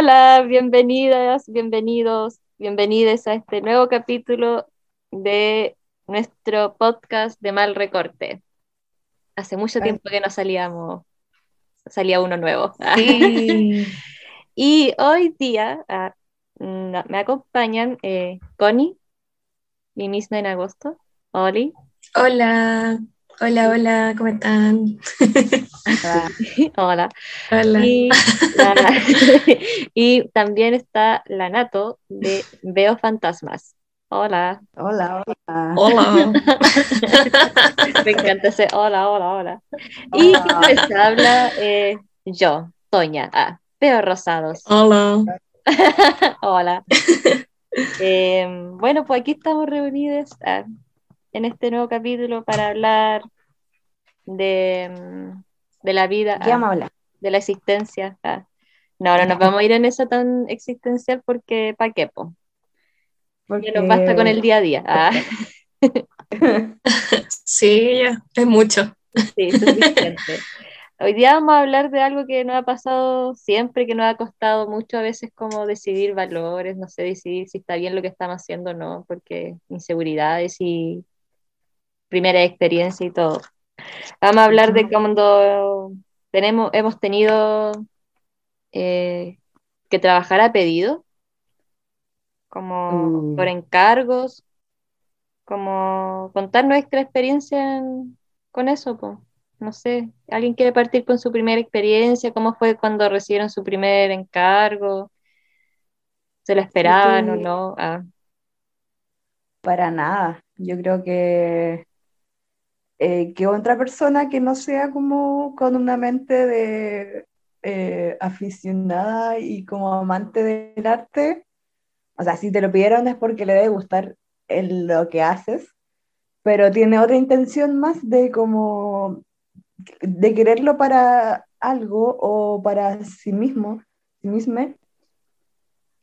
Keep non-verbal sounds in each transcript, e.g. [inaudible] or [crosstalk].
Hola, bienvenidas, bienvenidos, bienvenidas a este nuevo capítulo de nuestro podcast de Mal Recorte. Hace mucho tiempo que no salíamos, salía uno nuevo. [laughs] y hoy día ah, me acompañan eh, Connie, mi misma en agosto, Oli. Hola, hola, hola, ¿cómo están? Hola. [laughs] Hola. [laughs] Y, también está la Nato de Veo Fantasmas. Hola. Hola, hola. Hola. [laughs] Me encanta ese hola, hola, hola. Y les habla eh, yo, Toña. Ah, Veo Rosados. Hola. hola. Em, bueno, pues aquí estamos reunidos ah, en este nuevo capítulo para hablar de mm, de la vida, ah, de la existencia. Ah. No, no nos vamos a ir en eso tan existencial porque ¿para qué? Porque nos basta con el día a día. Ah. [laughs] [laughs] sí, ya, es mucho. Sí, suficiente. Hoy día vamos a hablar de algo que nos ha pasado siempre, que nos ha costado mucho a veces como decidir valores, no sé, decidir si está bien lo que estamos haciendo o no, porque inseguridades y primera experiencia y todo. Vamos a hablar de cuando tenemos, hemos tenido eh, que trabajar a pedido, como mm. por encargos, como contar nuestra experiencia con eso. No sé, ¿alguien quiere partir con su primera experiencia? ¿Cómo fue cuando recibieron su primer encargo? ¿Se lo esperaban o no? Ah. Para nada. Yo creo que eh, que otra persona que no sea como con una mente de eh, aficionada y como amante del arte, o sea, si te lo pidieron es porque le debe gustar lo que haces, pero tiene otra intención más de como de quererlo para algo o para sí mismo, sí mismo.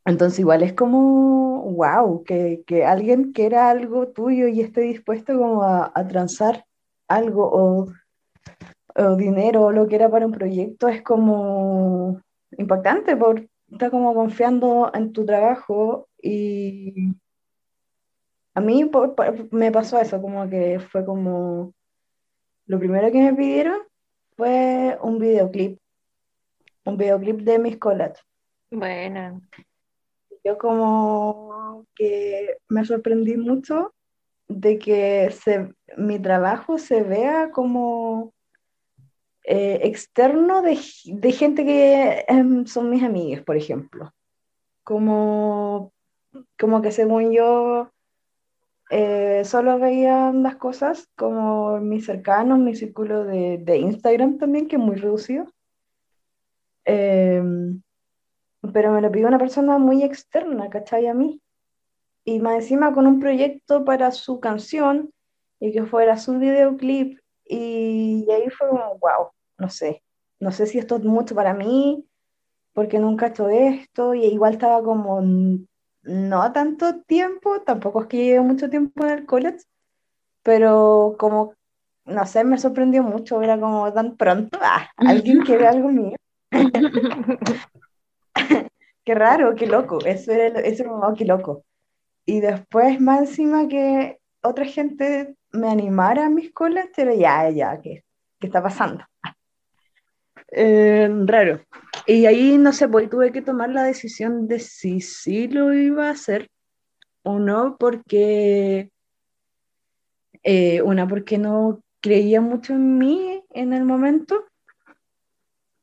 Entonces igual es como, wow, que, que alguien quiera algo tuyo y esté dispuesto como a, a transar algo o, dinero o lo que era para un proyecto es como impactante porque está como confiando en tu trabajo y a mí me pasó eso, como que fue como lo primero que me pidieron fue un videoclip, un videoclip de mis colas. Bueno. Yo como que me sorprendí mucho de que se, mi trabajo se vea como eh, externo de, gente que em, son mis amigas, por ejemplo. Como, como que según yo eh, solo veían las cosas como mis cercanos, mi círculo de, de Instagram también, que es muy reducido. Em, pero me lo pidió una persona muy externa, ¿cachai? A mí y más encima con un proyecto para su canción y que fuera su videoclip y, ahí fue como, wow, no sé, no sé si esto es mucho para mí, porque nunca he hecho esto y igual estaba como no tanto tiempo, tampoco es que lleve mucho tiempo en el college, pero como, no sé, me sorprendió mucho, era como tan pronto, ah, alguien quiere algo mío. [laughs] [laughs] qué raro, qué loco, eso era, eso era como, oh, qué loco. Y después, más encima que otra gente me animara a mis colas, pero ya, ya, ¿qué, qué está pasando? Eh, raro. Y ahí, no sé, pues tuve que tomar la decisión de si sí lo iba a hacer o no, porque, eh, una, porque no creía mucho en mí en el momento.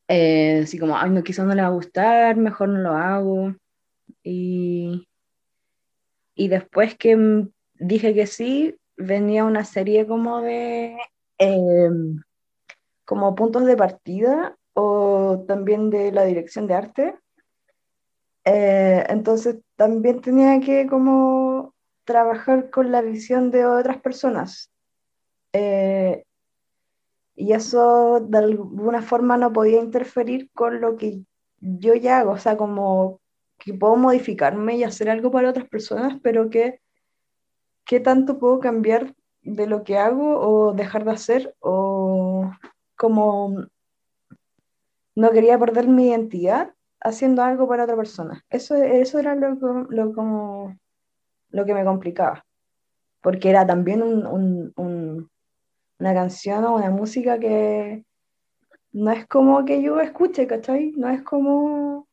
Eh, así como, ay, no, quizás no le va a gustar, mejor no lo hago. Y, y después que dije que sí, venía una serie como de em, como puntos de partida o también de la dirección de arte. Eh, entonces también tenía que como trabajar con la visión de otras personas. Eh, y eso de alguna forma no podía interferir con lo que yo ya hago, o sea, como que puedo modificarme y hacer algo para otras personas, pero que qué tanto puedo cambiar de lo que hago o dejar de hacer o como no quería perder mi identidad, haciendo algo para otra persona. Eso, eso era lo, lo, como, lo que me complicaba, porque era también un, un, una canción o una música que no es como que yo escuche, ¿cachai? No es como...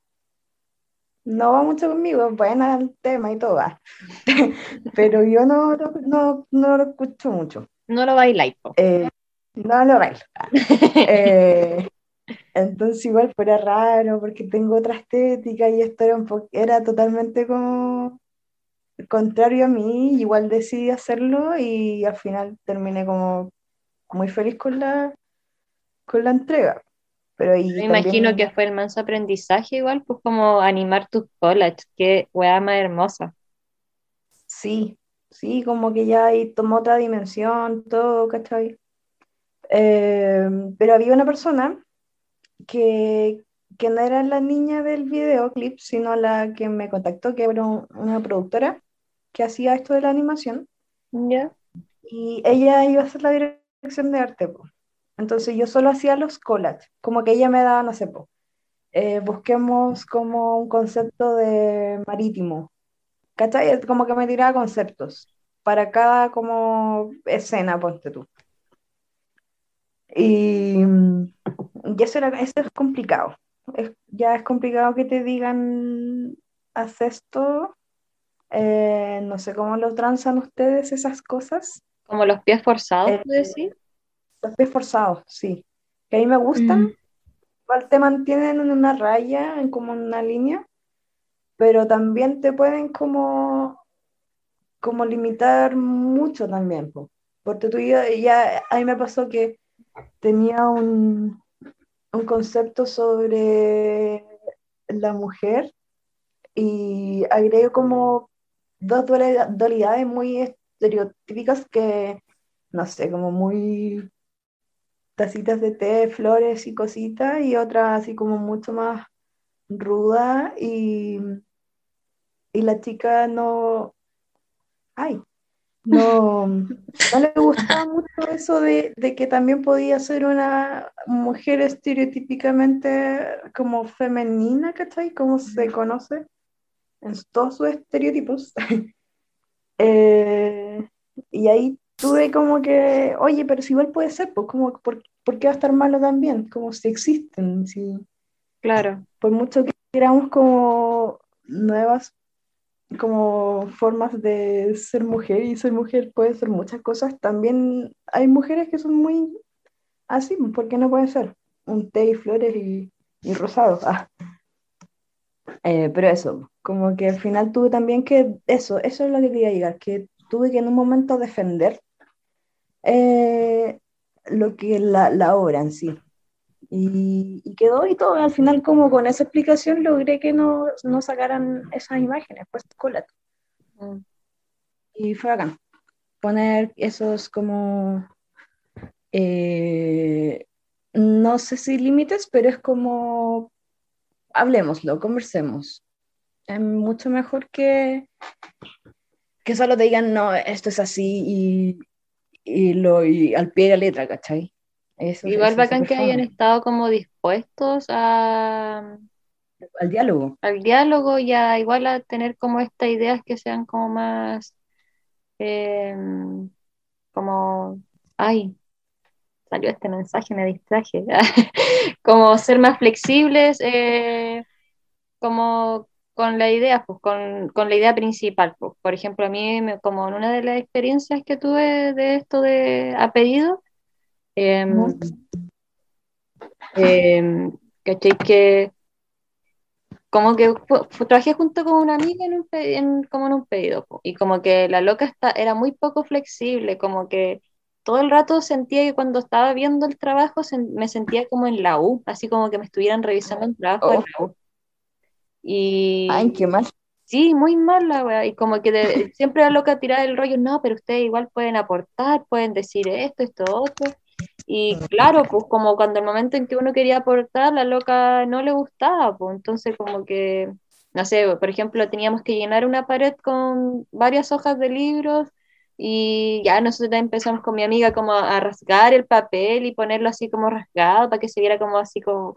No va mucho conmigo, buena el tema y todo, [laughs] pero yo no, no, no, lo escucho mucho. No lo bailáis. Eh, no lo bailo. eh, entonces igual fuera raro porque tengo otra estética y esto era, un era totalmente como contrario a mí, igual decidí hacerlo y al final terminé como muy feliz con la, con la entrega. Pero Me imagino que fue el manso aprendizaje igual, pues como animar tus college, qué weá más hermosa. Sí, sí, como que ya ahí tomó otra dimensión, todo, ¿cachai? Eh, pero había una persona que, que, no era la niña del videoclip, sino la que me contactó, que era una productora que hacía esto de la animación. Ya. Y ella iba a hacer la dirección de arte. Entonces yo solo hacía los collages, como que ella me daba, no sé, po, eh, busquemos como un concepto de marítimo. ¿Cachai? Como que me tiraba conceptos para cada como escena, ponte tú. Y, y eso, era, eso es complicado. ya es complicado que te digan, haz esto. Eh, no sé cómo lo transan ustedes esas cosas. Como los pies forzados, eh, decir? Los pies forzados, sí. Que a mí me gustan. Mm. Igual te mantienen en una raya, en como una línea, pero también te pueden como, como limitar mucho también. Porque tú ya, ya, a mí me pasó que tenía un, un concepto sobre la mujer y agregué como dos dualidades muy estereotípicas que, no sé, como muy tacitas de té, flores y cositas, y otra así como mucho más ruda y, y la chica no... Ay, no, no le gustaba mucho eso de, que también podía ser una mujer estereotípicamente como femenina, ¿cachai? Como se conoce en todos sus estereotipos. [laughs] Eh, y ahí tuve como que, oye, pero si igual puede ser, pues como, ¿por, qué va a estar malo también? Como si existen, si, claro. Por mucho que queramos como nuevas como formas de ser mujer y ser mujer puede ser muchas cosas. También hay mujeres que son muy así, ¿por qué no puede ser? Un té y flores y, y rosado. Ah. Eh, pero eso, como que al final tuve también que, eso, eso es lo que quería llegar, que tuve que en un momento defender eh, lo que la, la obra en sí. Y, quedó y todo, al final como con esa explicación logré que no, no sacaran esas imágenes, pues colate. Mm. Y fue acá. Poner esos como, eh, no sé si límites, pero es como, hablemoslo, conversemos. Es mucho mejor que, que solo te digan, no, esto es así y, y lo, y al pie de la letra, ¿cachai? Igual bacán que hayan estado como dispuestos a al diálogo. Al diálogo y a igual a tener como estas ideas que sean como más em, como ay salió este mensaje, me distraje, [laughs] como ser más flexibles, eh, como con la idea, pues, con, con, la idea principal. Pues. Por ejemplo, a mí, como en una de las experiencias que tuve de esto de a pedido, eh, Que como que trabajé junto con una amiga en un, como en un pedido y como que la loca está, era muy poco flexible, como que todo el rato sentía que cuando estaba viendo el trabajo me sentía como en la U, así como que me estuvieran revisando el trabajo en la U. Y, Ay, qué mal. Sí, muy mal la wea. Y como que [laughs] siempre la loca tirar el rollo, no, pero ustedes igual pueden aportar, pueden decir esto, esto, otro. Y claro, pues como cuando el momento en que uno quería aportar, la loca no le gustaba, pues entonces como que, no sé, por ejemplo, teníamos que llenar una pared con varias hojas de libros y ya nosotros empezamos con mi amiga como a rasgar el papel y ponerlo así como rasgado para que se viera como así como,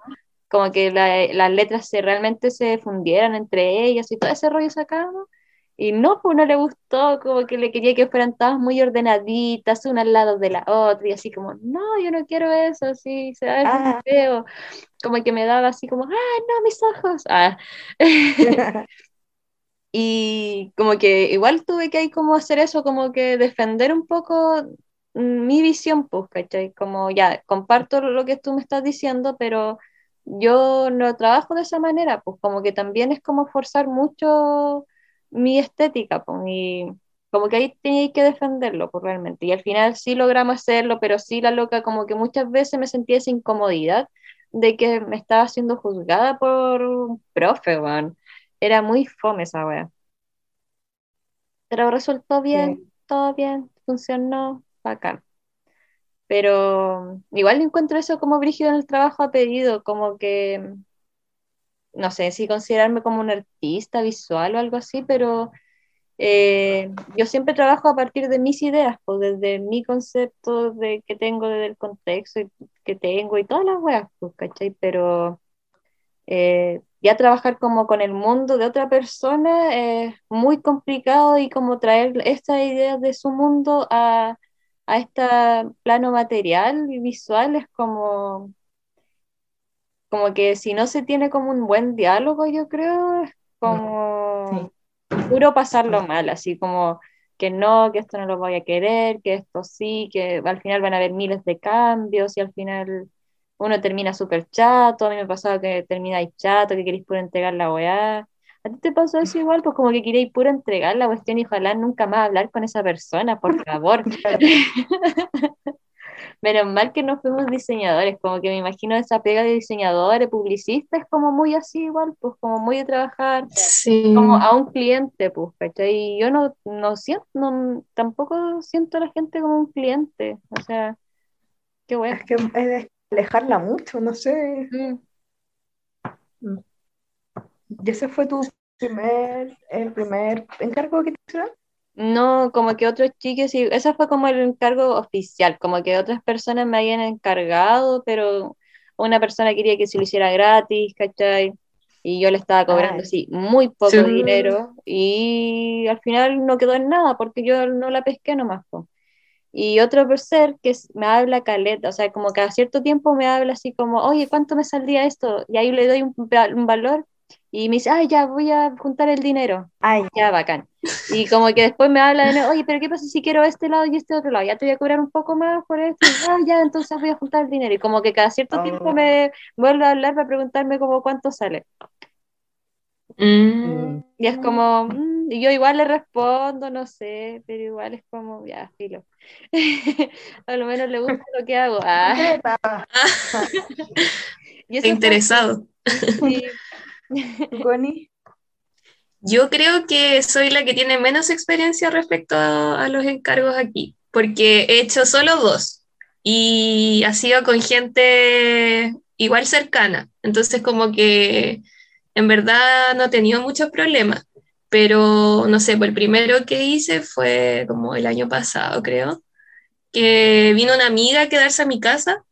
como que las letras se, realmente se fundieran entre ellas y todo ese rollo sacamos. Y no, pues no le gustó, como que le quería que fueran todas muy ordenaditas, una al lado de la otra, y así como, no, yo no quiero eso, así, se ve ah. feo. Como que me daba así como, ah, no, mis ojos. Ah. [laughs] [laughs] y como que igual tuve que ahí como hacer eso, como que defender un poco mi visión, pues, ¿cachai? Como ya, comparto lo que tú me estás diciendo, pero yo no trabajo de esa manera, pues como que también es como forzar mucho mi estética, pues, y como que ahí tenía que defenderlo, pues realmente, y al final sí logramos hacerlo, pero sí la loca como que muchas veces me sentía esa incomodidad de que me estaba siendo juzgada por un profe, weón. Era muy fome esa wea. Pero resultó bien, todo bien, funcionó, bacán. Pero igual encuentro eso como brígido en el trabajo a pedido, como que, no sé si considerarme como un artista visual o algo así, pero eh, yo siempre trabajo a partir de mis ideas, pues desde mi concepto de que tengo, desde el contexto que tengo y todas las weas, pues, ¿cachai? Pero eh, ya trabajar como con el mundo de otra persona es muy complicado y como traer estas ideas de su mundo a a este plano material y visual es como, como que si no se tiene como un buen diálogo, yo creo, es como puro pasarlo mal, así como que no, que esto no lo voy a querer, que esto sí, que al final van a haber miles de cambios y al final uno termina súper chato, a mí me ha pasado que termina chato, que queréis puro entregar la weá, ¿A ti te pasó eso igual? Pues como que quería puro entregar la cuestión y ojalá nunca más hablar con esa persona, por [laughs] favor. [laughs] Menos mal que no fuimos diseñadores, como que me imagino esa pega de diseñadores, publicistas, es como muy así igual, pues como muy de trabajar como a un cliente, pues, ¿cachai? Y yo no, no siento, no, tampoco siento a la gente como un cliente, o sea, qué bueno. Es que es de alejarla mucho, no sé. Mm. Mm. ¿Y ese fue tu primer, el primer encargo que te hicieron? No, como que otros chicos, y ese fue como el encargo oficial, como que otras personas me habían encargado, pero una persona quería que se lo hiciera gratis, ¿cachai? Y yo le estaba cobrando así muy poco dinero y al final no quedó en nada porque yo no la pesqué nomás. Y otro ser que me habla caleta, o sea, como cada cierto tiempo me habla así como, oye, ¿cuánto me saldría esto? Y ahí le doy un, un valor y me dice, ay, ya voy a juntar el dinero. Ay, ya, bacán. Y como que después me habla de, oye, pero ¿qué pasa si quiero este lado y este otro lado? Ya te voy a cobrar un poco más por esto. ah, ya, entonces voy a juntar el dinero. Y como que cada cierto tiempo oh. me vuelve a hablar para preguntarme como cuánto sale. Mm. Y es como, mm", y yo igual le respondo, no sé, pero igual es como, ya, filo. [laughs] a lo menos le gusta lo que hago. Ah. [laughs] interesado. Sí, Yo creo que soy la que tiene menos experiencia respecto a, los encargos aquí, porque he hecho solo dos y ha sido con gente igual cercana. Entonces como que en verdad no he tenido muchos problemas, pero no sé, pues el primero que hice fue como el año pasado, creo, que vino una amiga a quedarse a mi casa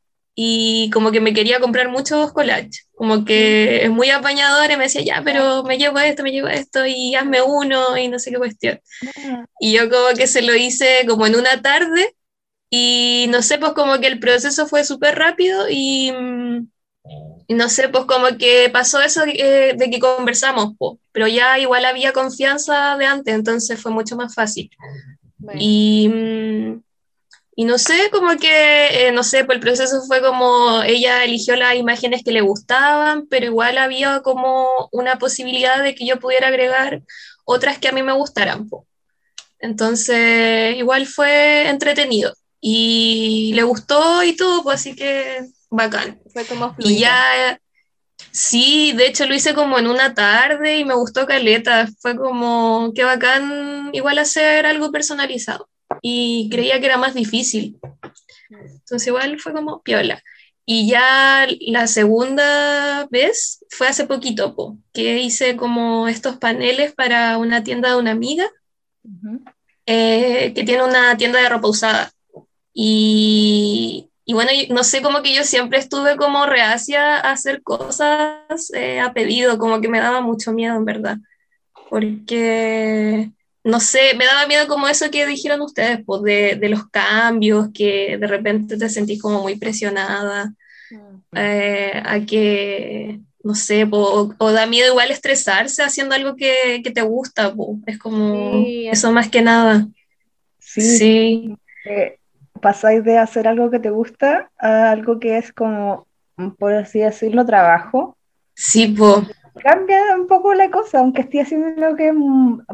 y como que me quería comprar muchos collages, como que es muy apañador y me decía, ya, pero me llevo esto, me llevo esto y hazme uno y no sé qué cuestión. Y yo como que se lo hice como en una tarde y no sé, pues como que el proceso fue súper rápido y, no sé, pues como que pasó eso de, de que conversamos, pues, pero ya igual había confianza de antes, entonces fue mucho más fácil. Y mm, y no sé, como que, eh, no sé, pues el proceso fue como ella eligió las imágenes que le gustaban, pero igual había como una posibilidad de que yo pudiera agregar otras que a mí me gustaran. Entonces, igual fue entretenido y le gustó y todo, pues así que bacán. Fue como Y ya, sí, de hecho lo hice como en una tarde y me gustó caleta. Fue como, qué bacán igual hacer algo personalizado y creía que era más difícil. Entonces igual fue como piola. Y ya la segunda vez fue hace poquito, que hice como estos paneles para una tienda de una amiga eh, que tiene una tienda de ropa usada. Y, y bueno, no sé, como que yo siempre estuve como reacia a hacer cosas eh, a pedido, como que me daba mucho miedo, en verdad. Porque, no sé, me daba miedo como eso que dijeron ustedes, pues de, de los cambios, que de repente te sentís como muy presionada, eh, a que, no sé, o, da miedo igual estresarse haciendo algo que, que te gusta, es como eso más que nada. Sí. sí. Eh, pasáis de hacer algo que te gusta a algo que es como, por así decirlo, trabajo. Sí, pues. Cambia un poco la cosa, aunque estés haciendo lo que mm,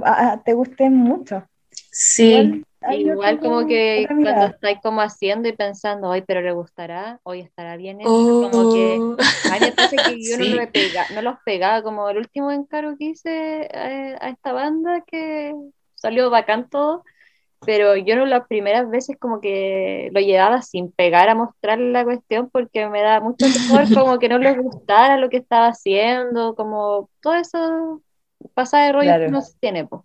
te guste mucho. Sí. Igual, como que cuando estáis como haciendo y pensando, hoy pero le gustará, hoy estará bien como que oh. que yo no, [laughs] me pega, no los pegaba, como el último encargo que hice a, a esta banda que salió bacán todo, pero yo no las primeras veces como que lo llevaba sin pegar a mostrarle la cuestión porque me da mucho temor [laughs] como que no les gustara lo que estaba haciendo, como todo eso pasa de rollo que no se tiene, pues.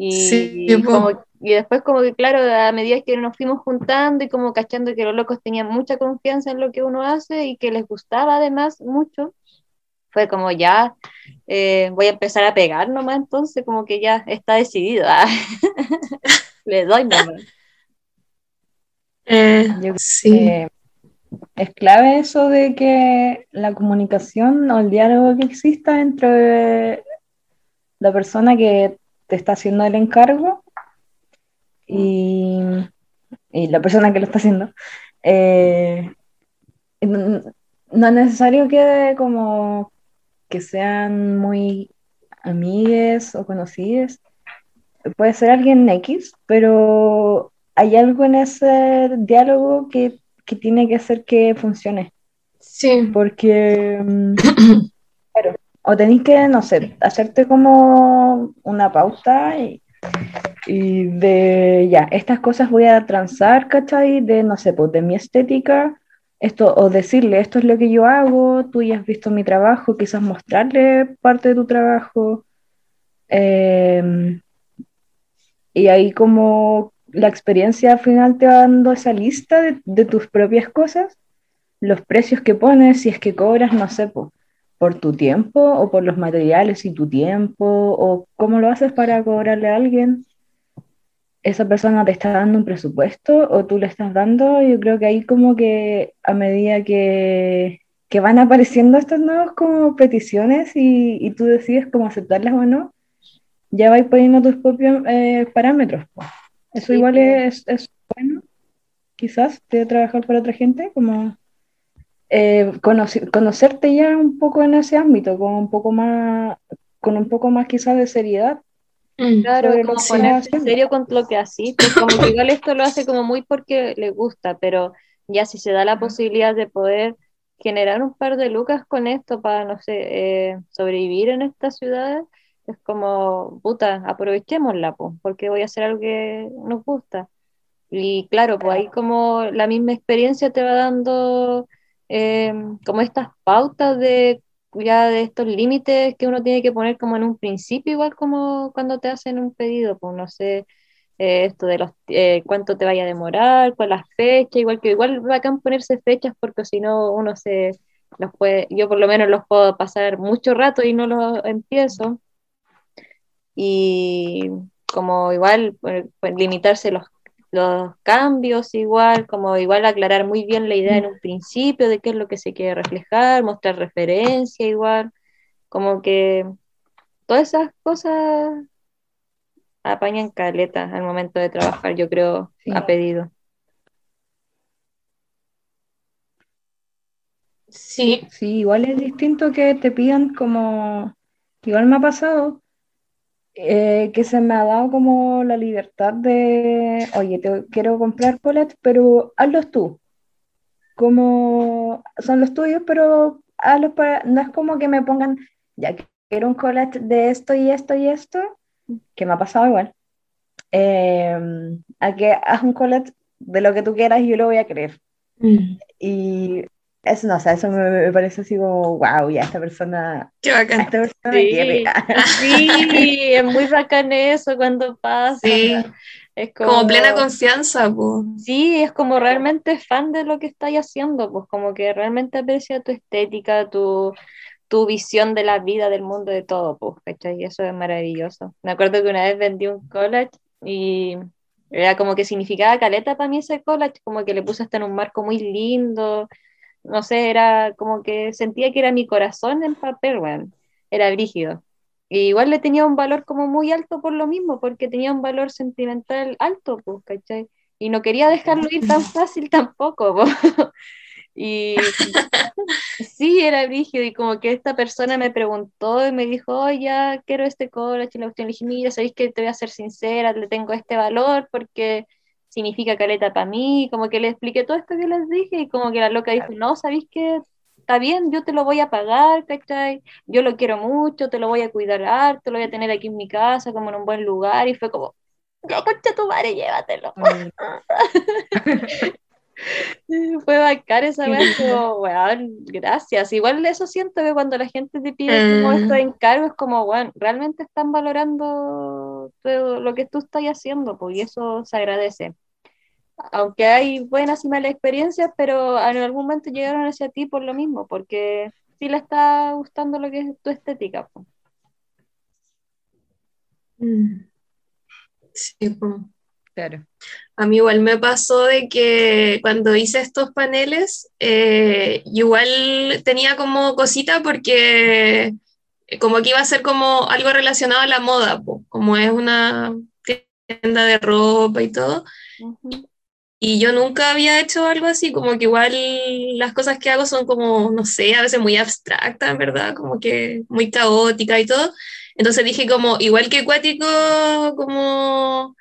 Y, como, y después como que claro, a medida que nos fuimos juntando y como cachando que los locos tenían mucha confianza en lo que uno hace y que les gustaba además mucho, fue como ya eh, voy a empezar a pegar nomás entonces como que ya está decidido. Ah. [laughs] Le doy [laughs] nomás. Eh, sí. es clave eso de que la comunicación o el diálogo que exista entre la persona que te está haciendo el encargo y, la persona que lo está haciendo. Eh, no es necesario que como que sean muy amigues o conocidas, puede ser alguien X, pero hay algo en ese diálogo que, que tiene que hacer que funcione. Sí. Porque, [clears throat] claro, o tenéis que, no sé, hacerte como una pauta y, y, de, ya, estas cosas voy a transar, ¿cachai? De, no sé, pues de mi estética, esto, o decirle, esto es lo que yo hago, tú ya has visto mi trabajo, quizás mostrarle parte de tu trabajo. Eh, y ahí como la experiencia al final te va dando esa lista de, tus propias cosas, los precios que pones, si es que cobras, no sé, por, tu tiempo o por los materiales y tu tiempo, o cómo lo haces para cobrarle a alguien. Esa persona te está dando un presupuesto o tú le estás dando, yo creo que ahí como que a medida que, que van apareciendo estas nuevas como peticiones y tú decides cómo aceptarlas o no, ya vais poniendo tus propios eh, parámetros. Eso igual es, es, bueno, quizás, de trabajar para otra gente, como eh, conocerte ya un poco en ese ámbito, con un poco más, con un poco más quizás de seriedad. Mm. Claro, como ponerse en serio con lo que así, pues como que igual esto lo hace como muy porque le gusta, pero ya si se da la posibilidad de poder generar un par de lucas con esto para, no sé, eh, sobrevivir en estas ciudades, es como, puta, aprovechémosla, porque voy a hacer algo que nos gusta. Y claro, pues ahí como la misma experiencia te va dando eh, como estas pautas de ya de estos límites que uno tiene que poner como en un principio, igual como cuando te hacen un pedido, pues no sé, eh, esto de los eh, cuánto te vaya a demorar, cuál las fechas, igual que igual bacán ponerse fechas porque si no uno se los puede, yo por lo menos los puedo pasar mucho rato y no los empiezo y como igual pues, pues, limitarse los, los cambios igual, como igual aclarar muy bien la idea en un principio de qué es lo que se quiere reflejar, mostrar referencia igual, como que todas esas cosas apañan caleta al momento de trabajar, yo creo, a pedido. Sí. Sí, igual es distinto que te pidan como, igual me ha pasado, eh, que se me ha dado como la libertad de, oye, te quiero comprar coletes, pero hazlos tú. Como son los tuyos, pero hazlos para, no es como que me pongan, ya quiero un colette de esto y esto y esto, que me ha pasado igual. Em, a que haz un colette de lo que tú quieras y yo lo voy a creer. Mm. Y eso no, o sea, eso me, parece así como, wow, ya esta persona. Qué bacán. Esta persona sí. sí, es muy bacán eso cuando pasa. Sí. Es como, plena confianza, pues. Sí, es como realmente fan de lo que estáis haciendo, pues como que realmente aprecia tu estética, tu, tu visión de la vida, del mundo, de todo, pues, ¿cachai? Y eso es maravilloso. Me acuerdo que una vez vendí un collage y era como que significaba caleta para mí ese collage, como que le puse hasta en un marco muy lindo, no sé, era como que sentía que era mi corazón en papel, bueno, era brígido. Y igual le tenía un valor como muy alto por lo mismo, porque tenía un valor sentimental alto, pues, ¿cachai? Y no quería dejarlo ir tan [laughs] fácil tampoco, pues. [laughs] Y sí, era brígido, y como que esta persona me preguntó y me dijo, oye, ya quiero este college, y la cuestión le dije, mira, sabéis que te voy a ser sincera, le tengo este valor porque significa caleta para mí, como que le expliqué todo esto que les dije, y como que la loca dijo, no, sabéis que está bien, yo te lo voy a pagar, ¿cachai? Yo lo quiero mucho, te lo voy a cuidar harto, lo voy a tener aquí en mi casa, como en un buen lugar, y fue como, ya concha tu madre, llévatelo. [laughs] [laughs] Fue bacán esa vez, como, gracias. Igual eso siento que cuando la gente te pide como estos mm. encargos, como, bueno, realmente están valorando todo lo que tú estás haciendo, pues, y eso se agradece. Aunque hay buenas y malas experiencias, pero en algún momento llegaron hacia ti por lo mismo, porque sí le está gustando lo que es tu estética. Pues. Sí, pues. Claro. A mí igual me pasó de que cuando hice estos paneles, eh, igual tenía como cosita porque como que iba a ser como algo relacionado a la moda, como es una tienda de ropa y todo. Y yo nunca había hecho algo así, como que igual las cosas que hago son como, no sé, a veces muy abstractas, ¿verdad? Como que muy caótica y todo. Entonces dije como, igual que cuático, como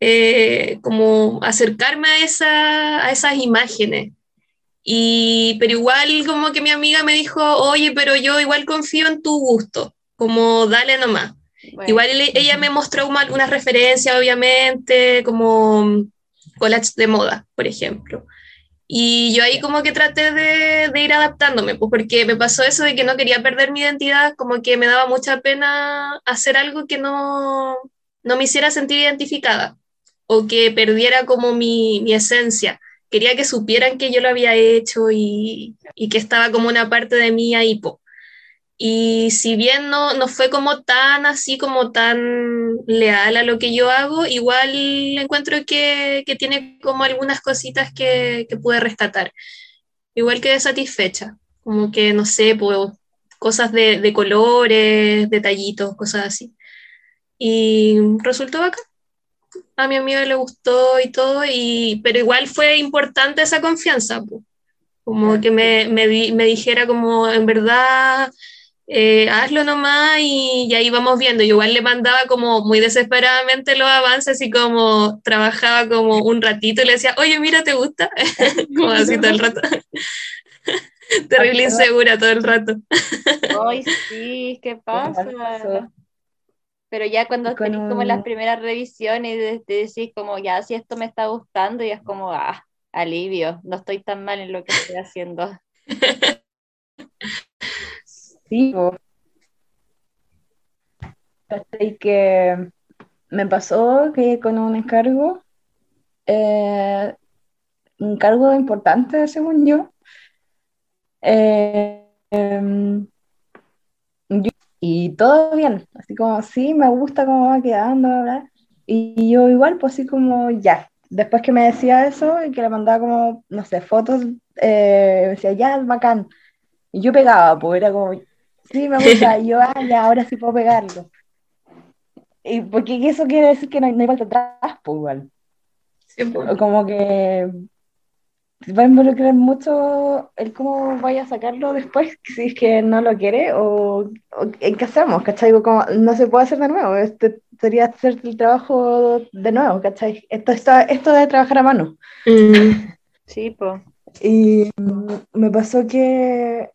eh, como acercarme a, esa, a esas imágenes. Y, pero igual como que mi amiga me dijo, oye, pero yo igual confío en tu gusto, como dale nomás. Igual ella me mostró algunas referencias, obviamente, como collage de moda, por ejemplo. Y yo ahí como que traté de, de, ir adaptándome, pues porque me pasó eso de que no quería perder mi identidad, como que me daba mucha pena hacer algo que no, no me hiciera sentir identificada o que perdiera como mi, mi esencia. Quería que supieran que yo lo había hecho y, y que estaba como una parte de mí ahí. Y si bien no, no fue como tan así, como tan leal a lo que yo hago, igual encuentro que, que tiene como algunas cositas que, que pude rescatar. Igual que satisfecha, como que, no sé, pues, cosas de, de colores, detallitos, cosas así. Y resultó bacán a mi amigo le gustó y todo, y, pero igual fue importante esa confianza, como que me, me, me, dijera como en verdad, eh, hazlo nomás y, ahí vamos viendo. Yo igual le mandaba como muy desesperadamente los avances y como trabajaba como un ratito y le decía, oye, mira, ¿te gusta? [laughs] como así todo el rato. [laughs] Terrible insegura todo el rato. Ay, sí, ¿qué pasa? Pero ya cuando tenés como las primeras revisiones te decís como, ya, si esto me está gustando, y es como, ah, alivio, no estoy tan mal en lo que estoy haciendo. [laughs] Sí, que me pasó que con un encargo, eh, un encargo importante según yo, eh, em, yo y todo bien, así como, sí, me gusta cómo va quedando, ¿verdad? Y yo igual, pues así como, ya. Después que me decía eso y que le mandaba como, no sé, fotos, eh, me decía, ya, bacán. Y yo pegaba, pues era como, sí, me gusta, y yo, ah, ya, ahora sí puedo pegarlo. Y porque eso quiere decir que no hay, no hay vuelta atrás, pues igual. Sí, pues. Como que va a involucrar mucho el cómo vaya a sacarlo después, [laughs] si es que no lo quiere, o, en qué hacemos, ¿cachai? Como, no se puede hacer de nuevo, este sería hacer el trabajo de nuevo, ¿cachai? Esto, está, esto de trabajar a mano. Mm. Sí, pues. Y me pasó que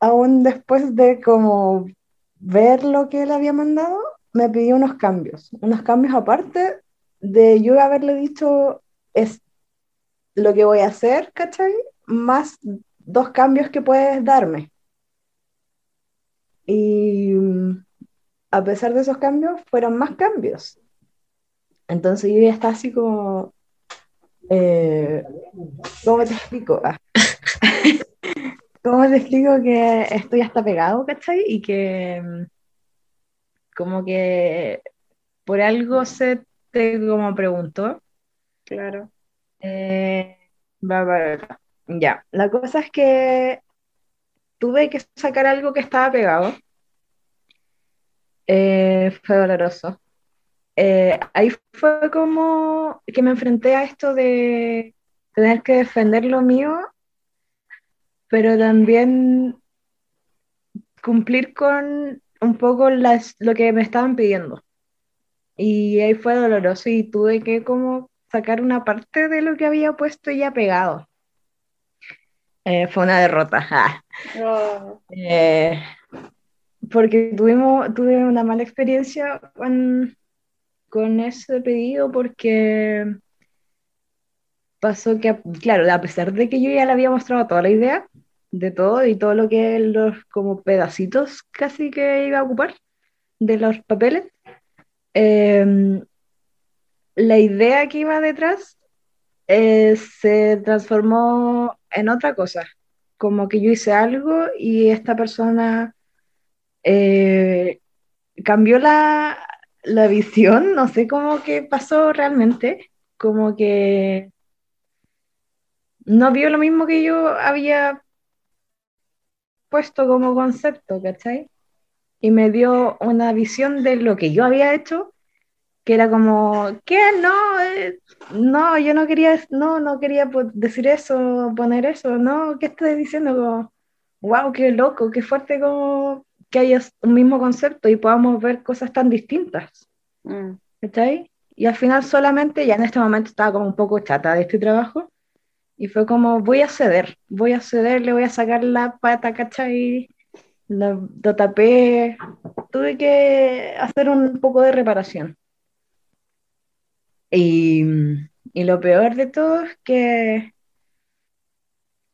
aún después de como ver lo que él había mandado, me pidió unos cambios, unos cambios aparte de yo haberle dicho, es, lo que voy a hacer, ¿cachai? Más dos cambios que puedes darme. Y a pesar de esos cambios, fueron más cambios. Entonces yo ya estaba así como, eh, ¿cómo te explico? Ah. [laughs] ¿Cómo te explico que esto ya está pegado, ¿cachai? Y que mm, como que por algo se te como preguntó. Claro. Eh. Ya, la cosa es que tuve que sacar algo que estaba pegado. Eh, fue doloroso. Eh, ahí fue como que me enfrenté a esto de tener que defender lo mío, pero también cumplir con un poco las, lo que me estaban pidiendo. Y ahí fue doloroso y tuve que como sacar una parte de lo que había puesto ya pegado. Eh, fue una derrota. [laughs] Oh. Eh, porque tuvimos, tuve una mala experiencia con, con ese pedido porque pasó que, claro, a pesar de que yo ya le había mostrado toda la idea de todo y todo lo que los como pedacitos casi que iba a ocupar de los papeles, em, la idea que iba detrás eh, se transformó en otra cosa, como que yo hice algo y esta persona eh, cambió la, la visión, [laughs] no sé cómo que pasó realmente, como que no vio lo mismo que yo había puesto como concepto, ¿cachai? Y me dio una visión de lo que yo había hecho, que era como, ¿qué? No, eh, no, yo no quería, no, no quería decir eso, poner eso, no, ¿qué estoy diciendo? Como, wow, qué loco, qué fuerte como que haya un mismo concepto y podamos ver cosas tan distintas. Mm. ¿Cachai? Y al final solamente, ya en este momento estaba como un poco chata de este trabajo, y fue como, voy a ceder, voy a ceder, le voy a sacar la pata, ¿cachai? Lo, lo tapé, tuve que hacer un poco de reparación. Y, y lo peor de todo es que,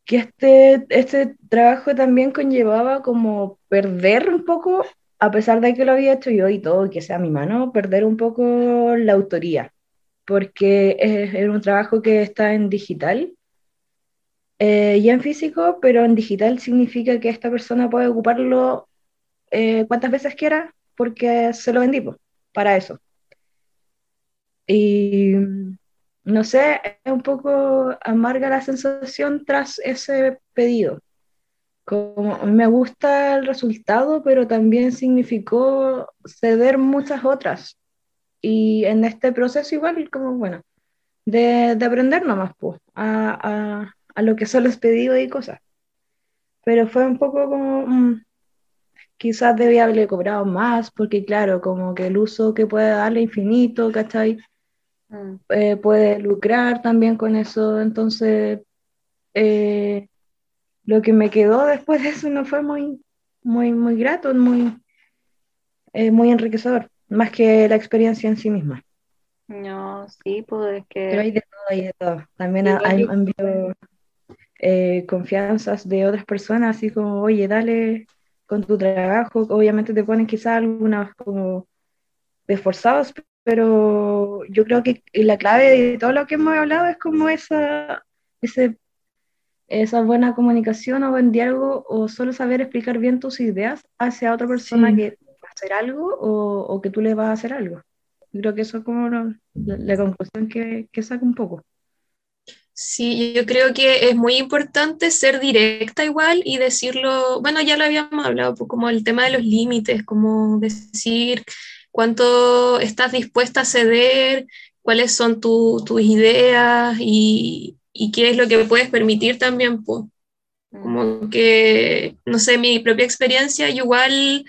que este, este trabajo también conllevaba como perder un poco, a pesar de que lo había hecho yo y todo, y que sea mi mano, perder un poco la autoría, porque es, un trabajo que está en digital eh, ya en físico, pero en digital significa que esta persona puede ocuparlo eh, cuantas veces quiera porque se lo vendí para eso. Y no sé, es un poco amarga la sensación tras ese pedido. Como me gusta el resultado, pero también significó ceder muchas otras. Y en este proceso igual, como bueno, de, de aprender nomás, pues, a, a a lo que solo es pedido y cosas. Pero fue un poco como, mm, quizás debía haberle cobrado más, porque claro, como que el uso que puede darle infinito, ¿cachai? Mm. Eh, puede lucrar también con eso, entonces eh, lo que me quedó después de eso no fue muy, muy, muy grato, muy, eh, muy enriquecedor, más que la experiencia en sí misma. No, sí, pues es que... Pero hay de todo, hay de todo. También ha- Igual han, yo- han habido eh, confianzas de otras personas, así como, oye, dale con tu trabajo. Obviamente te ponen quizás algunas como esforzados, pero yo creo que la clave de todo lo que hemos hablado es como esa, ese, esa buena comunicación o buen diálogo o solo saber explicar bien tus ideas hacia otra persona Sí. que va a hacer algo o, o que tú le vas a hacer algo. Yo creo que eso es como lo- la, la conclusión que, que saco un poco. Sí, yo creo que es muy importante ser directa igual y decirlo, bueno, ya lo habíamos hablado, pues, como el tema de los límites, como decir cuánto estás dispuesta a ceder, cuáles son tu- tus ideas y, y qué es lo que puedes permitir también, pues. Como que, no sé, mi propia experiencia, yo igual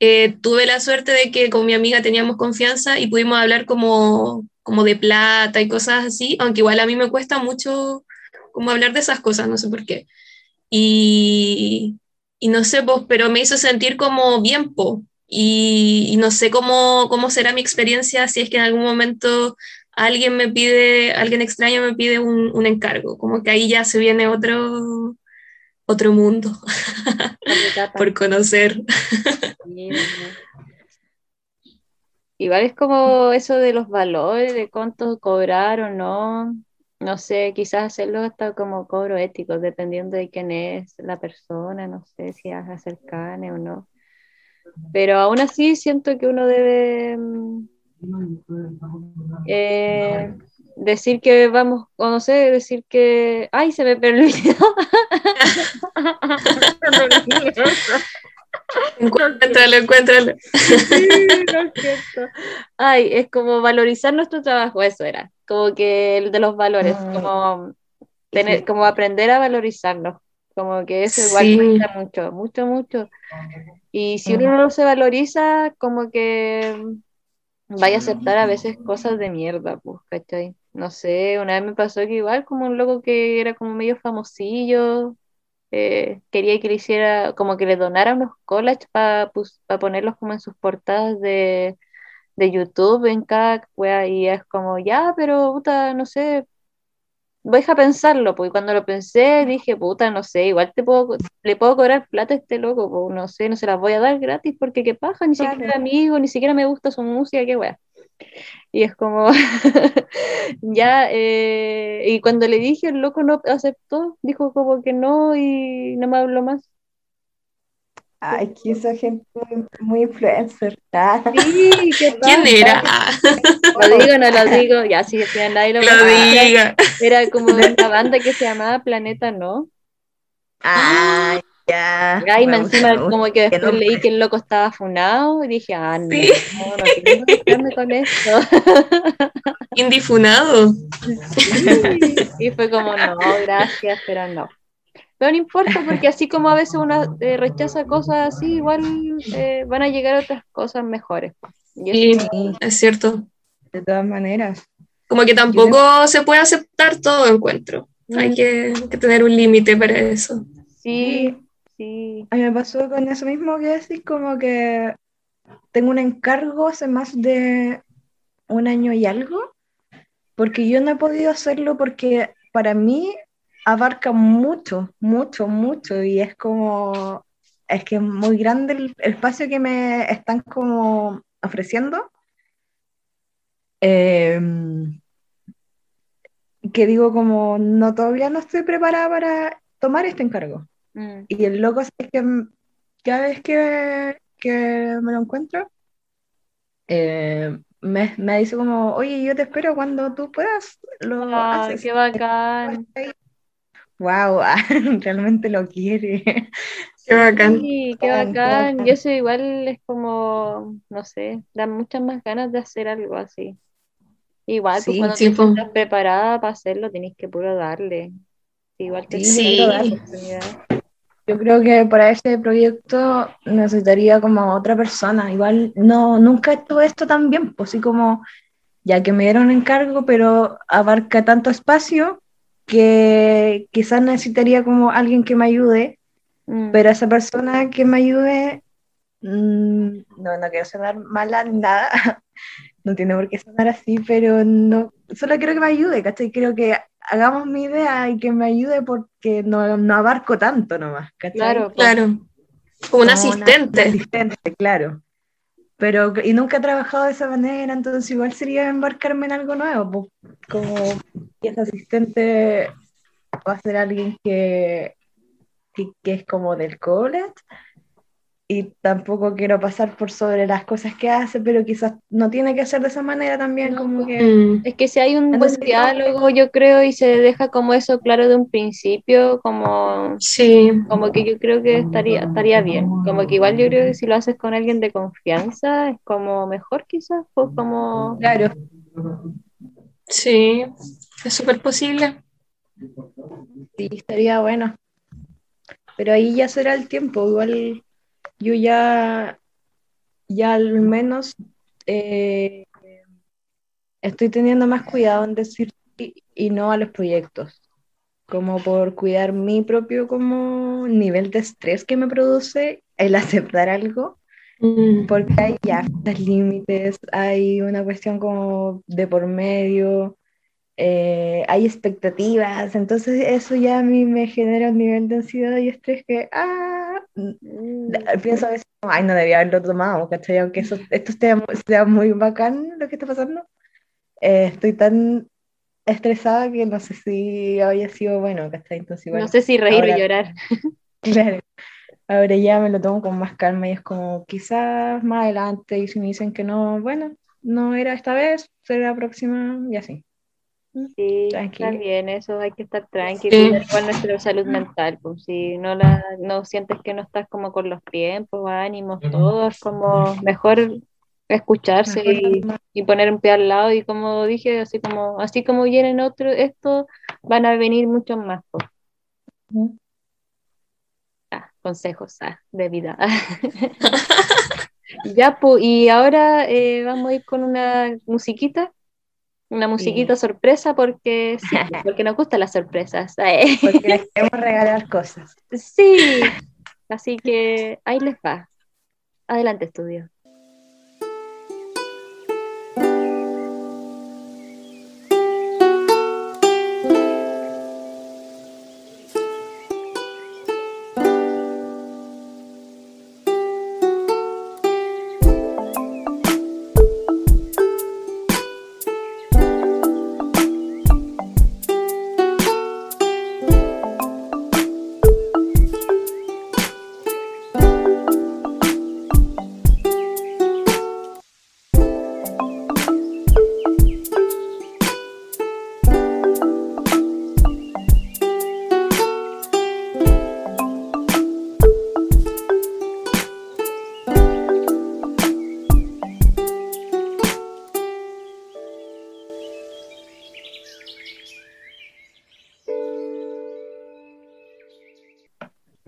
eh, tuve la suerte de que con mi amiga teníamos confianza y pudimos hablar como, como de plata y cosas así, aunque igual a mí me cuesta mucho como hablar de esas cosas, no sé por qué. Y, y no sé, pues, pero me hizo sentir como bien, po. Y, y no sé cómo, cómo será mi experiencia si es que en algún momento alguien me pide, alguien extraño me pide un, un encargo, como que ahí ya se viene otro, otro mundo [laughs] por conocer. Igual es como eso de los valores, de cuánto cobrar o no. No sé, quizás hacerlo hasta como cobro ético, dependiendo de quién es la persona, no sé si es cercana o no. Pero aún así siento que uno debe mm, eh, decir que vamos, o no sé, decir que, ay, se me permitió. [laughs] encuéntralo, encuéntralo. Sí, no es. Ay, es como valorizar nuestro trabajo, eso era, como que el de los valores, Ah, como tener, como aprender a valorizarnos, como que eso igual Sí. cuesta mucho, mucho, mucho. Y si uno no se valoriza, como que vaya a aceptar a veces cosas de mierda, pues, ¿cachai? No sé, una vez me pasó que igual como un loco que era como medio famosillo, eh, quería que le hiciera, como que le donara unos collages para ponerlos como en sus portadas de, de YouTube, en cada wea, y es como, ya, pero puta, no sé, voy a pensarlo, pues y cuando lo pensé dije, puta, no sé, igual te puedo, le puedo cobrar plata a este loco, pues no sé, no se las voy a dar gratis porque qué paja, ni siquiera Claro. amigo, ni siquiera me gusta su música, qué wea. Y es como, [laughs] ya, eh, y cuando le dije, el loco no aceptó, dijo como que no y no me habló más. Ay, que esa gente muy influencer. [laughs] Ah, Sí, qué [laughs] ¿Quién era? [laughs] Lo digo, no lo digo, ya, sí, sí, nadie lo Lo diga. Era como una banda que se llamaba Planeta No. Ay, ya. Ay, me encima gusta como que que después no- leí que el loco estaba funado y dije, ah, no, Sí. no, no involucrarme con esto. Indifunado. Sí. Y fue como, no, gracias, pero no. Pero no importa, porque así como a veces uno [laughs] eh, rechaza cosas así, igual eh, van a llegar otras cosas mejores. Y Sí, es cierto. de todas maneras. Como que tampoco se puede aceptar todo encuentro. Hay Mm. que, que tener un límite para eso. sí, sí. A mí me pasó con eso mismo que decís, como que tengo un encargo hace más de un año y algo, porque yo no he podido hacerlo porque para mí abarca mucho, mucho, mucho, y es como, es que es muy grande el, el espacio que me están como ofreciendo. Em, que digo como, no, todavía no estoy preparada para tomar este encargo. Mm. Y el loco es que cada vez que, que me lo encuentro, eh, me, me dice como, oye, yo te espero cuando tú puedas, lo Ay, haces. qué bacán. Wow, [laughs] realmente lo quiere. [laughs] Qué bacán. Sí, qué Bacán. Y eso igual es como, no sé, da muchas más ganas de hacer algo así. Igual, pues Sí, cuando te po. sientas preparada para hacerlo, tenés que puro darle. Igual te Sí. Yo creo que para este proyecto necesitaría como otra persona. Igual no, nunca estuve esto tan bien, pues sí como ya que me dieron encargo, pero abarca tanto espacio que quizás necesitaría como alguien que me ayude, Mm. pero esa persona que me ayude, mm, no, no quiero sonar mala ni nada, [laughs] no tiene por qué sonar así, pero no, solo quiero que me ayude, ¿cachai? Quiero que hagamos mi idea y que me ayude porque no, no abarco tanto nomás, ¿cachai? Claro, po. Claro. Como un una- asistente. una asistente, claro. Pero, y nunca he trabajado de esa manera, entonces igual sería embarcarme en algo nuevo, pues, como ese asistente va a ser alguien que, que, que es como del college y tampoco quiero pasar por sobre las cosas que hace, pero quizás no tiene que ser de esa manera también, No, como que... Mm. Es que si hay un buen diálogo, yo creo, y se deja como eso claro de un principio, como, Sí, como que yo creo que estaría, estaría bien. Como que igual yo creo que si lo haces con alguien de confianza, es como mejor quizás, pues como Claro, sí, es súper posible. sí, estaría bueno. Pero ahí ya será el tiempo, igual yo ya, ya al menos eh, estoy teniendo más cuidado en decir sí y no a los proyectos, como por cuidar mi propio como nivel de estrés que me produce el [laughs] aceptar algo, Mm. porque hay ya límites, hay una cuestión como de por medio, eh, hay expectativas, entonces eso ya a mí me genera un nivel de ansiedad y estrés que, ah, mm. pienso a veces, ay, no debía haberlo tomado, ¿cachai? Aunque eso, esto sea, muy bacán lo que está pasando, eh, estoy tan estresada que no sé si había sido bueno, ¿cachai? Entonces, no sé si reír o llorar. [laughs] Claro. Ahora ya me lo tomo con más calma y es como, quizás más adelante, y si me dicen que no, bueno, no era esta vez, será la próxima y así. Sí, está bien, eso hay que estar tranquilo, con nuestra salud mental, pues si no la, no sientes que no estás como con los tiempos, ánimos, todo, es como mejor escucharse y, poner un pie al lado y como dije, así como, así como vienen otros, esto van a venir muchos más. Pues. Ah, consejos ah, de vida. [laughs] ya, pues, y ahora eh, vamos a ir con una musiquita una musiquita sorpresa porque sí, [laughs] porque nos gustan las sorpresas. [laughs] Porque les queremos regalar cosas. Sí, [laughs] así que ahí les va. Adelante, estudio.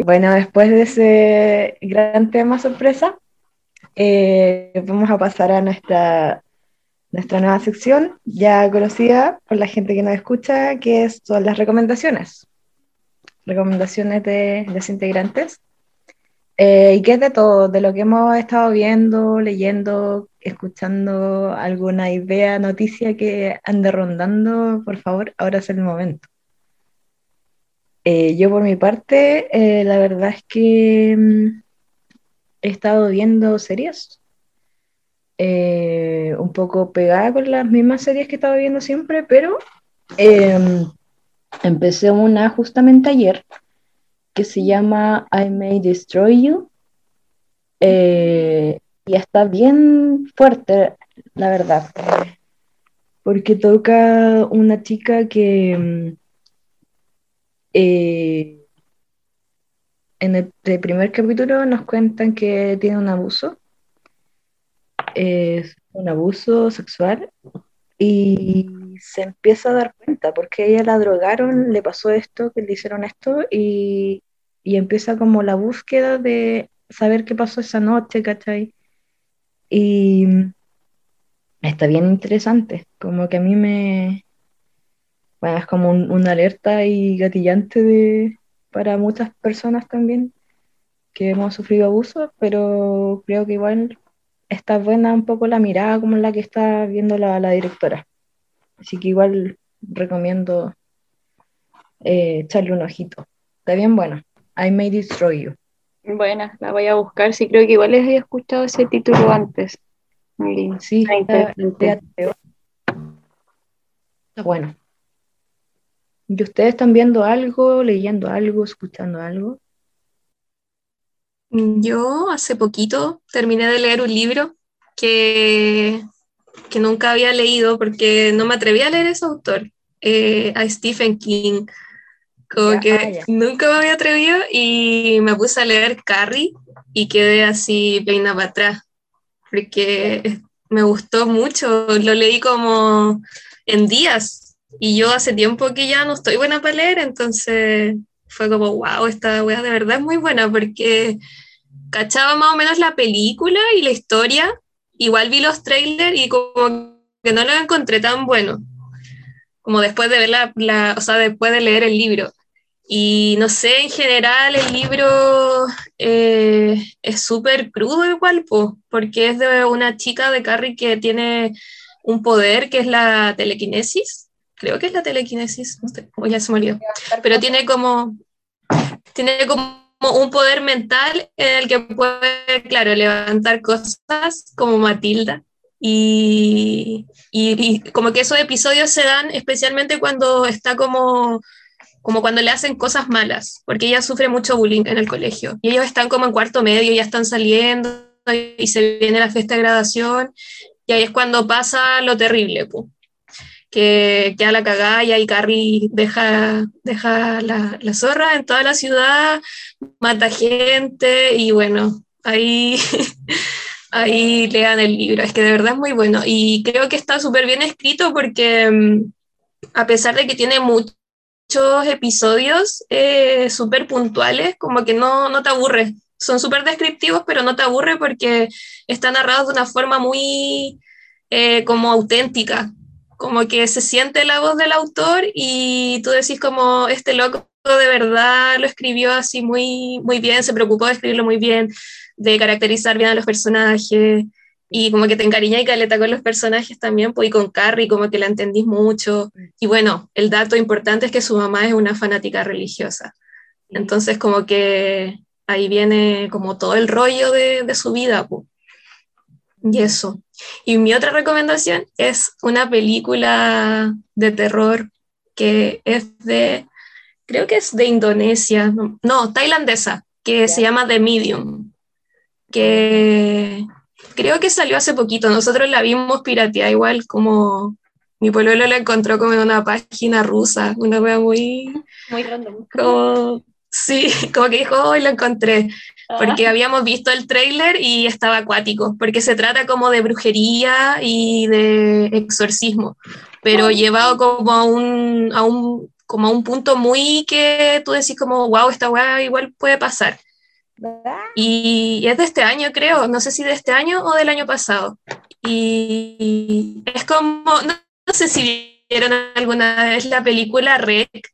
Bueno, después de ese gran tema sorpresa, eh, vamos a pasar a nuestra, nuestra nueva sección, ya conocida por la gente que nos escucha, que son las recomendaciones. Recomendaciones de los integrantes. Eh, y que es de todo, de lo que hemos estado viendo, leyendo, escuchando, alguna idea, noticia que ande rondando, por favor, ahora es el momento. Eh, yo por mi parte, eh, la verdad es que mm, he estado viendo series, eh, un poco pegada con las mismas series que he estado viendo siempre, pero em, empecé una justamente ayer que se llama I May Destroy You. y está bien fuerte, la verdad, porque toca una chica que mm, eh, en el, primer capítulo nos cuentan que tiene un abuso, es un abuso sexual y se empieza a dar cuenta porque ella la drogaron, le pasó esto, que le hicieron esto y, y empieza como la búsqueda de saber qué pasó esa noche, ¿cachai? Y está bien interesante, como que a mí me, bueno, es como una alerta y gatillante de, para muchas personas también que hemos sufrido abusos, pero creo que igual está buena un poco la mirada como la que está viendo la, la directora. Así que igual recomiendo eh, echarle un ojito. Está bien bueno. I May Destroy You. Buena, la voy a buscar. Sí, creo que igual les he escuchado ese título antes. Sí, está, está bueno. ¿Y ustedes están viendo algo, leyendo algo, escuchando algo? Yo hace poquito terminé de leer un libro que, que nunca había leído porque no me atreví a leer ese autor, eh, a Stephen King. Como que ah, nunca me había atrevido y me puse a leer Carrie y quedé así peina para atrás porque me gustó mucho. Lo leí como en días, y yo hace tiempo que ya no estoy buena para leer, entonces fue como, wow, esta wea de verdad es muy buena porque cachaba más o menos la película y la historia, igual vi los trailers y como que no lo encontré tan bueno como después de ver la, o sea, después de leer el libro. Y no sé, en general el libro eh, es súper crudo igual, porque es de una chica de Carrie que tiene un poder que es la telequinesis creo que es la telequinesis, no sé, ya se me olvidó, pero tiene como, tiene como un poder mental en el que puede, claro, levantar cosas como Matilda. Y, y, como que esos episodios se dan especialmente cuando está como, como cuando le hacen cosas malas, porque ella sufre mucho bullying en el colegio. Y ellos están como en cuarto medio, ya están saliendo y se viene la fiesta de graduación. Y ahí es cuando pasa lo terrible, que queda la cagada y ahí Carrie deja, deja la, zorra en toda la ciudad, mata gente y bueno, ahí, [laughs] ahí lean el libro. Es que de verdad es muy bueno y creo que está súper bien escrito porque mm, a pesar de que tiene muchos episodios eh, súper puntuales, como que no, no te aburre. Son súper descriptivos, pero no te aburre porque están narrados de una forma muy eh, como auténtica como que se siente la voz del autor y tú decís como este loco de verdad lo escribió así muy, muy bien, se preocupó de escribirlo muy bien, de caracterizar bien a los personajes y como que te encariña y caleta con los personajes también, pues y con Carrie como que la entendís mucho. Y bueno, el dato importante es que su mamá es una fanática religiosa. Entonces como que ahí viene como todo el rollo de, de su vida. Pues. Y eso. Y mi otra recomendación es una película de terror que es de, creo que es de Indonesia, no, tailandesa, que se llama The Medium, que creo que salió hace poquito, nosotros la vimos pirateada igual como mi pueblo la encontró como en una página rusa, una wea muy... Muy random. Sí, [laughs] como que dijo, hoy la encontré porque habíamos visto el tráiler y estaba acuático, porque se trata como de brujería y de exorcismo, pero llevado como a un, a un, como a un punto muy que tú decís como, wow, esta weá igual puede pasar. Y es de este año, creo, no sé si de este año o del año pasado. Y es como, no, no sé si vieron alguna vez la película Rec,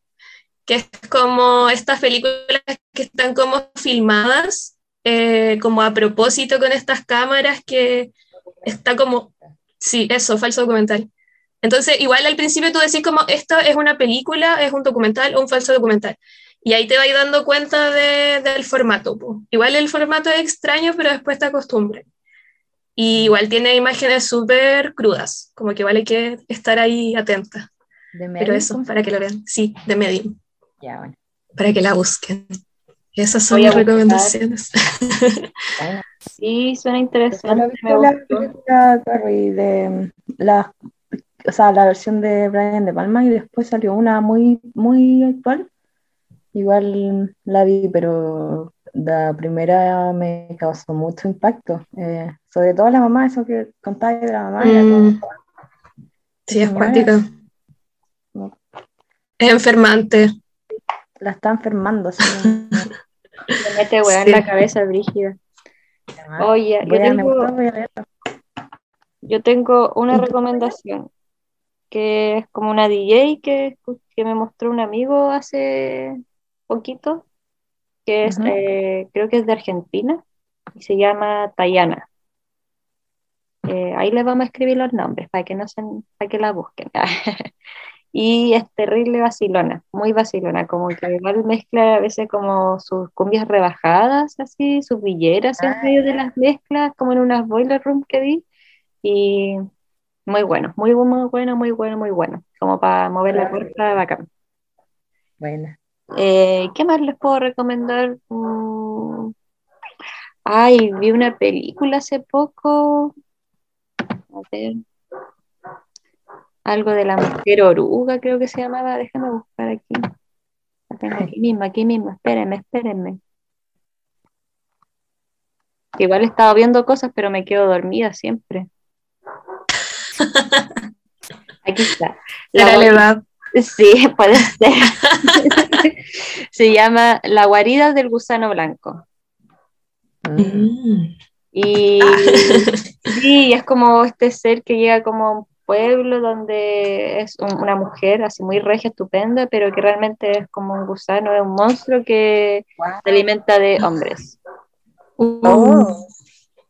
que es como estas películas que están como filmadas eh, como a propósito con estas cámaras que está como, sí, eso, falso documental. Entonces, igual al principio tú decís como, esto es una película, es un documental o un falso documental. Y ahí te vas dando cuenta de, del formato. Igual el formato es extraño, pero después te acostumbras. Y igual tiene imágenes súper crudas, como que igual hay que estar ahí atenta. Pero eso, para que lo vean. Sí, de Medium. Para que la busquen. Esas son las recomendaciones. [laughs] sí, suena interesante. la de la, o sea, la versión de Brian de Palma y después salió una muy, muy actual. Igual la vi, pero la primera me causó mucho impacto. Eh, sobre todo la mamá, eso que contáis de la mamá. Mm. Sí, es cuántica. Es enfermante la está enfermando. Así [laughs] Le mete weá en la cabeza, brígida. Oye, yo tengo, yo tengo una recomendación que es como una DJ que, que me mostró un amigo hace poquito, que es, eh, creo que es de Argentina, y se llama Tayana. Eh, ahí les vamos a escribir los nombres para que no se, para que la busquen. [laughs] y es terrible vacilona, muy vacilona, como que igual mezcla a veces como sus cumbias rebajadas, así, sus villeras en medio de las mezclas, como en unas boiler rooms que vi, y muy bueno, muy, muy bueno, muy bueno, muy bueno, como para mover la puerta bacán. Bueno. Eh, ¿Qué más les puedo recomendar? Mm, ay, vi una película hace poco. A ver algo de la mujer oruga, creo que se llamaba, déjame buscar aquí. La [laughs] tengo aquí mismo, aquí mismo, espérenme, espérenme. Igual he estado viendo cosas, pero me quedo dormida siempre. Aquí está. La Sí, [laughs] puede ser. [laughs] se llama La guarida del gusano blanco. Mm. Y sí, es como este ser que llega como pueblo donde es una mujer así muy regia, estupenda, pero que realmente es como un gusano, es un monstruo que se alimenta de hombres. Oh,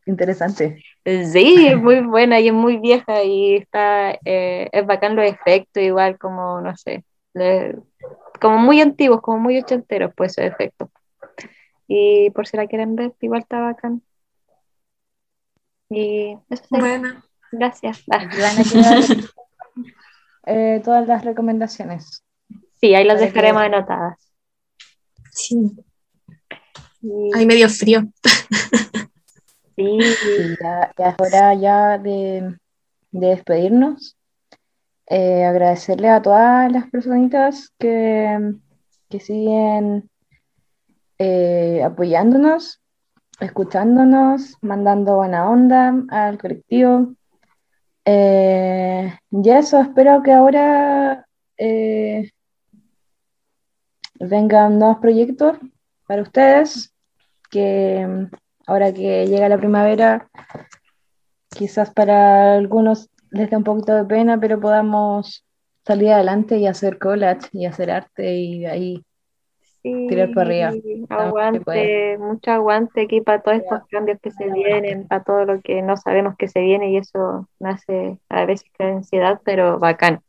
interesante. Sí, es muy buena y es muy vieja y está, eh, es bacán los efectos, igual como, no sé, como muy antiguos, como muy ochenteros, pues esos efectos. Y por si la quieren ver, igual está bacán. Y eso. Bueno, Gracias. Ah, Van a quedar, [laughs] eh, todas las recomendaciones. Sí, ahí las Para dejaremos que- anotadas. sí, Y- hay medio frío. sí, Sí, ya, ya es hora ya de, de despedirnos. Eh, agradecerle a todas las personitas que, que siguen eh, apoyándonos, escuchándonos, mandando buena onda al colectivo. Eh, y eso, espero que ahora eh, vengan nuevos proyectos para ustedes, que mm, ahora que llega la primavera, quizás para algunos les dé un poquito de pena, pero podamos salir adelante y hacer collage y hacer arte y ahí sí, Tirar para arriba. Aguante, mucho aguante aquí para todos estos cambios que se vienen, para todo lo que no sabemos que se viene y eso me hace a veces crear ansiedad, pero bacán.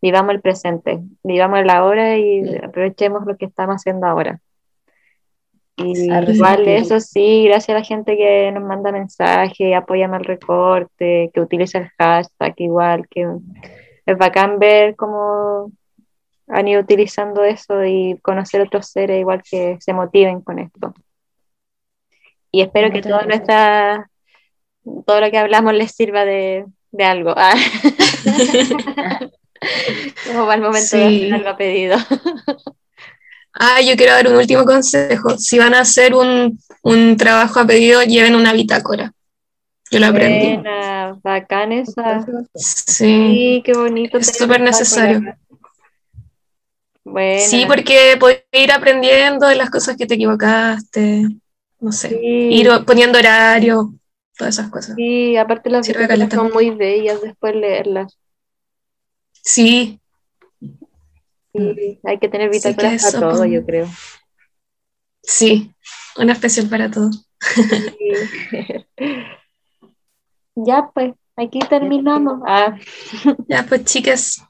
Vivamos el presente, vivamos el ahora y Sí. aprovechemos lo que estamos haciendo ahora. Y igual eso sí, gracias a la gente que nos manda mensajes, apoya el recorte, que utiliza el hashtag igual, que es bacán ver cómo han ido utilizando eso y conocer otros seres igual que se motiven con esto. Y espero que Muchas todo gracias. nuestra, todo lo que hablamos les sirva de, de algo. Ah. [laughs] Como va el momento de Sí. hacer algo pedido. Ah, yo quiero dar un último consejo. Si van a hacer un, un trabajo a pedido, lleven una bitácora. Yo lo aprendí. Buena, bacán esa. Sí. Sí, qué bonito. Es súper necesario. Sí, porque podés ir aprendiendo de las cosas que te equivocaste. No sé. Sí. Ir poniendo horario, todas esas cosas. Sí, aparte las caleta. son muy bellas después leerlas. Sí, Sí, hay que tener Sí, que bitácoras eso, para todo, pues. yo creo. sí. Una especial para todo. Sí. [laughs] ya, pues, aquí terminamos. Ah, Ya, pues, chicas,